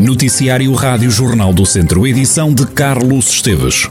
Noticiário Rádio Jornal do Centro, edição de Carlos Esteves.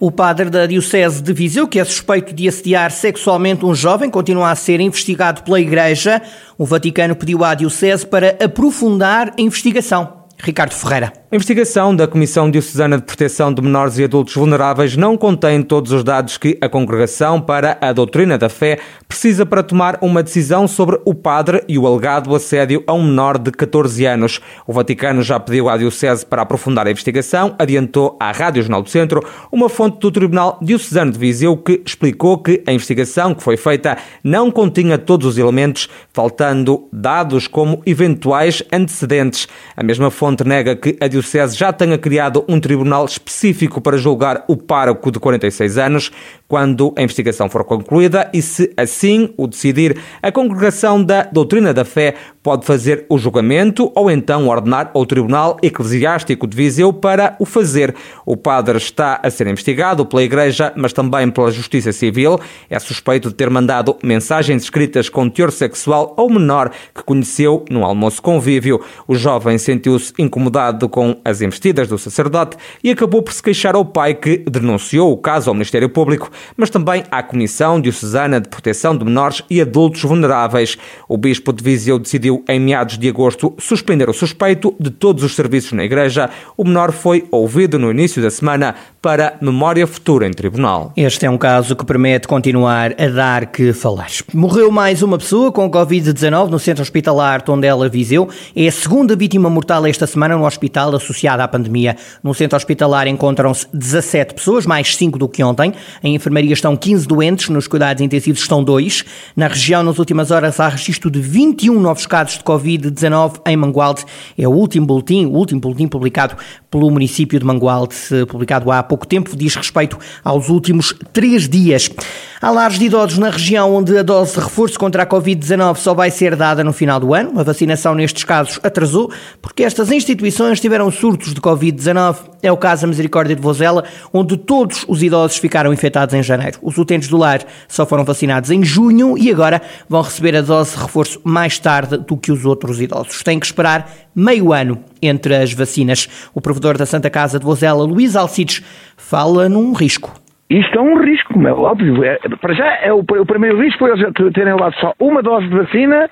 O padre da Diocese de Viseu, que é suspeito de assediar sexualmente um jovem, continua a ser investigado pela Igreja. O Vaticano pediu à Diocese para aprofundar a investigação. Ricardo Ferreira. A investigação da Comissão Diocesana de Proteção de Menores e Adultos Vulneráveis não contém todos os dados que a Congregação para a Doutrina da Fé precisa para tomar uma decisão sobre o padre e o alegado assédio a um menor de 14 anos. O Vaticano já pediu à Diocese para aprofundar a investigação, adiantou à Rádio Jornal do Centro uma fonte do Tribunal Diocesano de Viseu que explicou que a investigação que foi feita não continha todos os elementos, faltando dados como eventuais antecedentes. A mesma fonte nega que a Diocese Diocese já tenha criado um tribunal específico para julgar o pároco de 46 anos quando a investigação for concluída e, se assim o decidir, a Congregação da Doutrina da Fé pode fazer o julgamento ou então ordenar ao Tribunal Eclesiástico de Viseu para o fazer. O padre está a ser investigado pela Igreja, mas também pela Justiça Civil. É suspeito de ter mandado mensagens escritas com teor sexual ao menor que conheceu num almoço convívio. O jovem sentiu-se incomodado com as investidas do sacerdote e acabou por se queixar ao pai que denunciou o caso ao Ministério Público, mas também à Comissão Diocesana de Proteção de Menores e Adultos Vulneráveis. O bispo de Viseu decidiu, em meados de agosto, suspender o suspeito de todos os serviços na igreja. O menor foi ouvido no início da semana para memória futura em tribunal. Este é um caso que promete continuar a dar que falar. Morreu mais uma pessoa com Covid-19 no centro hospitalar Tondela Viseu. É a segunda vítima mortal esta semana no hospital associada à pandemia. No centro hospitalar encontram-se 17 pessoas, mais 5 do que ontem. Em enfermaria estão 15 doentes, nos cuidados intensivos estão 2. Na região, nas últimas horas, há registro de 21 novos casos de Covid-19 em Mangualde. É o último boletim, o último boletim publicado pelo município de Mangualde, publicado há pouco pouco tempo, diz respeito aos últimos três dias. Há lares de idosos na região onde a dose de reforço contra a Covid-19 só vai ser dada no final do ano. A vacinação nestes casos atrasou porque estas instituições tiveram surtos de Covid-19. É o caso da Misericórdia de Vozela, onde todos os idosos ficaram infectados em janeiro. Os utentes do lar só foram vacinados em junho e agora vão receber a dose de reforço mais tarde do que os outros idosos. Têm que esperar meio ano entre as vacinas. O provedor da Santa Casa de Vozela, Luís Alcides, fala num risco. Isto é um risco, como é óbvio. É, para já, é o, o, primeiro risco foi eles terem levado só uma dose de vacina,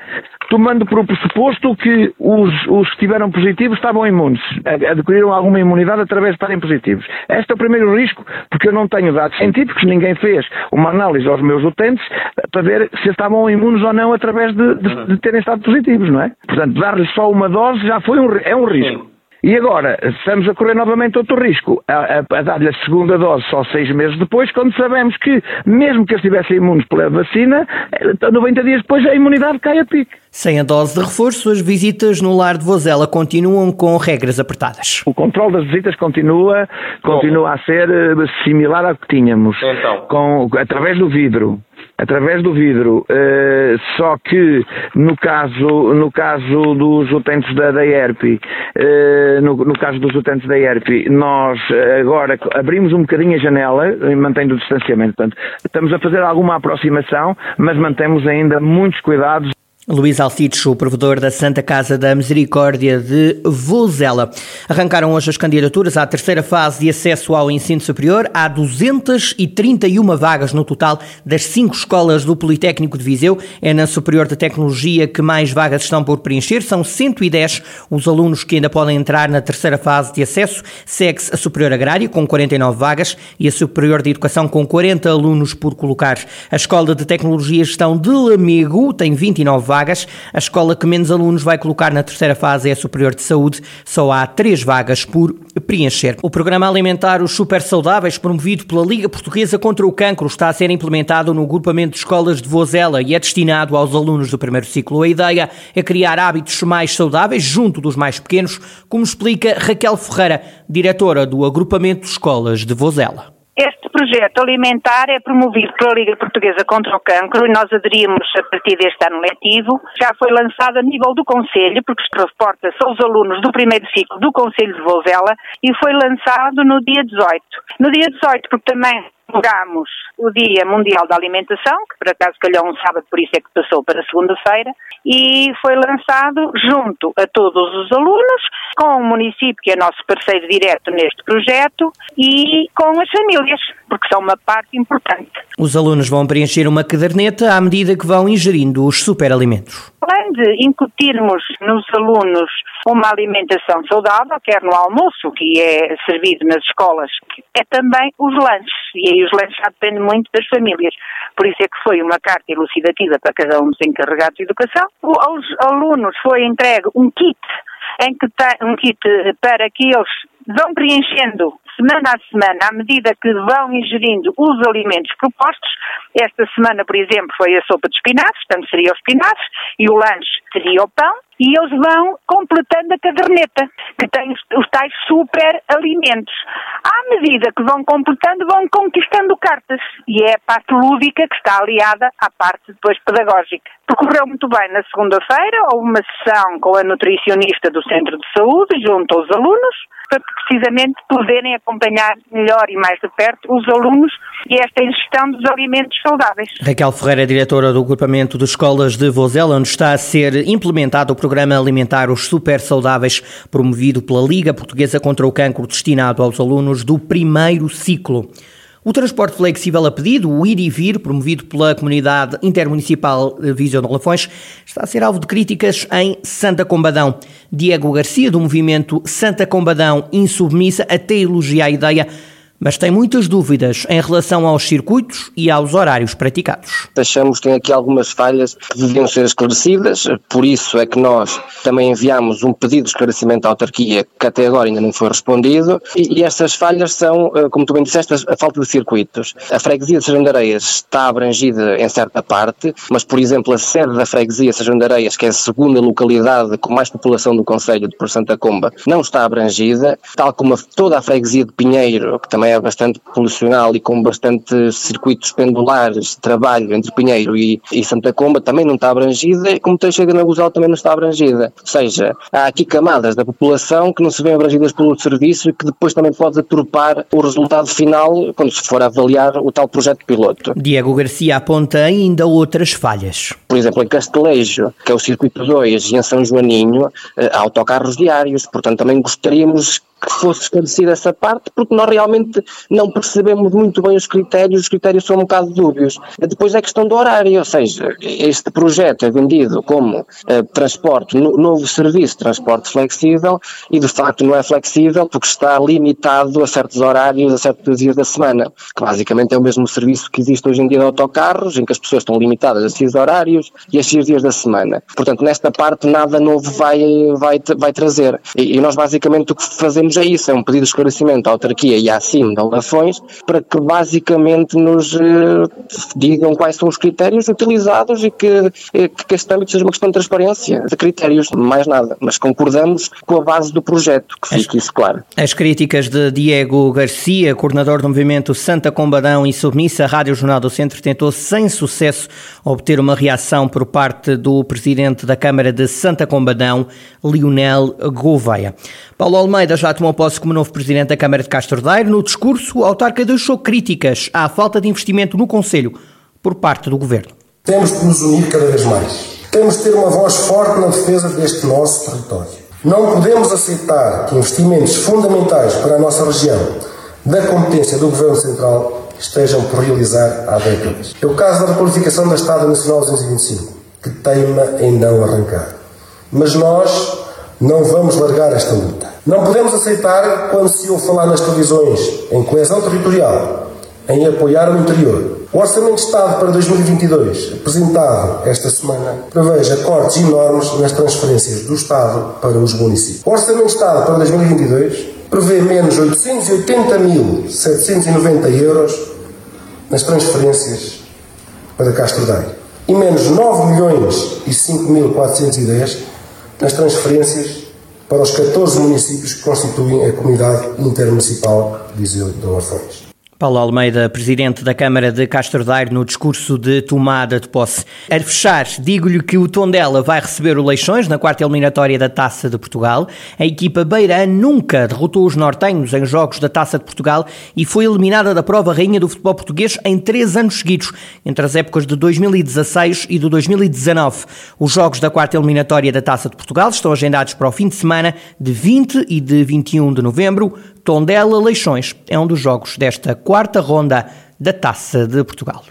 tomando por pressuposto que os, os que estiveram positivos estavam imunes, adquiriram alguma imunidade através de estarem positivos. Este é o primeiro risco, porque eu não tenho dados científicos, ninguém fez uma análise aos meus utentes para ver se estavam imunes ou não através de, de, de terem estado positivos, não é? Portanto, dar-lhes só uma dose já foi um, é um risco. E agora, estamos a correr novamente outro risco, a, a, a dar-lhe a segunda dose só seis meses depois, quando sabemos que, mesmo que estivessem imunes pela vacina, 90 eh, dias depois a imunidade cai a pique. Sem a dose de reforço, as visitas no lar de Vozela continuam com regras apertadas. O controle das visitas continua, continua a ser eh, similar ao que tínhamos, então. com, através do vidro através do vidro. Uh, só que no caso, no caso dos utentes da, da ERP, uh, no, no, caso dos utentes da ERP, nós agora abrimos um bocadinho a janela, mantendo o distanciamento. Portanto, estamos a fazer alguma aproximação, mas mantemos ainda muitos cuidados. Luís Alcides, o provedor da Santa Casa da Misericórdia de Vozela. Arrancaram hoje as candidaturas à terceira fase de acesso ao ensino superior. Há 231 vagas no total das cinco escolas do Politécnico de Viseu. É na Superior de Tecnologia que mais vagas estão por preencher. São 110 os alunos que ainda podem entrar na terceira fase de acesso. Segue-se a Superior Agrária, com 49 vagas, e a Superior de Educação, com 40 alunos por colocar. A Escola de Tecnologia Gestão de Lamego tem 29 vagas vagas. A escola que menos alunos vai colocar na terceira fase é a Superior de Saúde. Só há três vagas por preencher. O programa alimentar Os Super Saudáveis, promovido pela Liga Portuguesa contra o Cancro, está a ser implementado no grupamento de escolas de Vozela e é destinado aos alunos do primeiro ciclo. A ideia é criar hábitos mais saudáveis junto dos mais pequenos, como explica Raquel Ferreira, diretora do agrupamento de escolas de Vozela. Projeto alimentar é promovido pela Liga Portuguesa contra o Cancro e nós aderimos a partir deste ano letivo. Já foi lançado a nível do Conselho, porque reporta-se aos alunos do primeiro ciclo do Conselho de Vozela e foi lançado no dia 18. No dia 18, porque também comemorámos o Dia Mundial da Alimentação, que por acaso calhou um sábado, por isso é que passou para segunda-feira, e foi lançado junto a todos os alunos, com o município, que é nosso parceiro direto neste projeto, e com as famílias, porque são uma parte importante. Os alunos vão preencher uma caderneta à medida que vão ingerindo os superalimentos. Além de incutirmos nos alunos uma alimentação saudável, quer no almoço, que é servido nas escolas, é também os lanches. E aí os lanches já dependem muito das famílias. Por isso é que foi uma carta elucidativa para cada um dos encarregados de educação. Aos alunos foi entregue um kit em que tem um kit para que eles vão preenchendo semana a semana, à medida que vão ingerindo os alimentos propostos. Esta semana, por exemplo, foi a sopa de espinafres, portanto seria os espinafres, e o lanche seria o pão, e eles vão completando a caderneta, que tem os, os tais super alimentos. À medida que vão completando, vão conquistando cartas, e é a parte lúdica que está aliada à parte depois pedagógica. Percorreu muito bem na segunda-feira, houve uma sessão com a nutricionista do Centro de Saúde, junto aos alunos, para precisamente poderem acompanhar melhor e mais de perto os alunos e esta ingestão dos alimentos saudáveis. Raquel Ferreira, diretora do agrupamento de escolas de Vozela, onde está a ser implementado o programa alimentar Os Super Saudáveis, promovido pela Liga Portuguesa contra o Cancro, destinado aos alunos do primeiro ciclo. O transporte flexível a pedido, o ir e vir, promovido pela Comunidade Intermunicipal Viseu de Lafões, está a ser alvo de críticas em Santa Combadão. Diego Garcia, do movimento Santa Combadão Insubmissa, até elogia a ideia mas tem muitas dúvidas em relação aos circuitos e aos horários praticados. Achamos que tem aqui algumas falhas que deviam ser esclarecidas, por isso é que nós também enviamos um pedido de esclarecimento à autarquia que até agora ainda não foi respondido e, e essas falhas são, eh, como tu bem disseste, a falta de circuitos. A freguesia de Sejão de Areias está abrangida em certa parte, mas por exemplo a sede da freguesia de que é a segunda localidade com mais população do Conselho de Por Santa Comba, não está abrangida, tal como toda a freguesia de Pinheiro, que também é bastante polucional e com bastante circuitos pendulares de trabalho entre Pinheiro e, e Santa Comba, também não está abrangida, e como Teixeira na Guzal também não está abrangida. Ou seja, há aqui camadas da população que não se vêem abrangidas pelo serviço e que depois também pode aturpar o resultado final quando se for avaliar o tal projeto piloto. Diego Garcia aponta ainda outras falhas. Por exemplo, em Castelejo, que é o circuito 2, e em São Joaninho, eh, há autocarros diários, portanto também gostaríamos que fosse esclarecida essa parte, porque nós realmente não percebemos muito bem os critérios, os critérios são um bocado dúbios. Depois é questão do horário, ou seja, este projeto é vendido como uh, transporte, no, novo serviço de transporte flexível e de facto não é flexível porque está limitado a certos horários, a certos dias da semana, que basicamente é o mesmo serviço que existe hoje em dia de autocarros, em que as pessoas estão limitadas a esses horários e a esses dias da semana. Portanto, nesta parte nada novo vai, vai, vai trazer. E, e nós basicamente o que fazemos é isso, é um pedido de esclarecimento à autarquia e à CIM de Alafões para que basicamente nos eh, digam quais são os critérios utilizados e que, eh, que este âmbito seja uma questão de transparência, de critérios, mais nada. Mas concordamos com a base do projeto, que fique isso claro. As críticas de Diego Garcia, coordenador do movimento Santa Combadão e submissa, a Rádio Jornal do Centro tentou sem sucesso obter uma reação por parte do presidente da Câmara de Santa Combadão, Lionel Gouveia. Paulo Almeida já tomou posse como novo presidente da Câmara de Castro Daire. No discurso, o autarca deixou críticas à falta de investimento no Conselho por parte do Governo. Temos que nos unir cada vez mais. Temos que ter uma voz forte na defesa deste nosso território. Não podemos aceitar que investimentos fundamentais para a nossa região, da competência do Governo Central, estejam por realizar há décadas. É o caso da requalificação da Estrada Nacional 225, que teima em não arrancar. Mas nós não vamos largar esta luta. Não podemos aceitar quando se ouve falar nas televisões em coesão territorial, em apoiar o interior. O Orçamento de Estado para 2022, apresentado esta semana, preveja cortes enormes nas transferências do Estado para os municípios. O Orçamento de Estado para 2022 prevê menos 880.790 euros nas transferências para Castro Daire e menos 9 milhões e 5.410 nas transferências para os 14 municípios que constituem a comunidade intermunicipal de Viseu de Lafões. Paulo Almeida, presidente da Câmara de Castro Daire, no discurso de tomada de posse. A fechar, digo-lhe que o Tondela vai receber o Leixões na quarta eliminatória da Taça de Portugal. A equipa beirã nunca derrotou os nortenhos em jogos da Taça de Portugal e foi eliminada da prova rainha do futebol português em três anos seguidos, entre as épocas de 2016 e de 2019. Os jogos da quarta eliminatória da Taça de Portugal estão agendados para o fim de semana de 20 e de 21 de novembro. Tondela Leixões é um dos jogos desta quarta ronda da Taça de Portugal.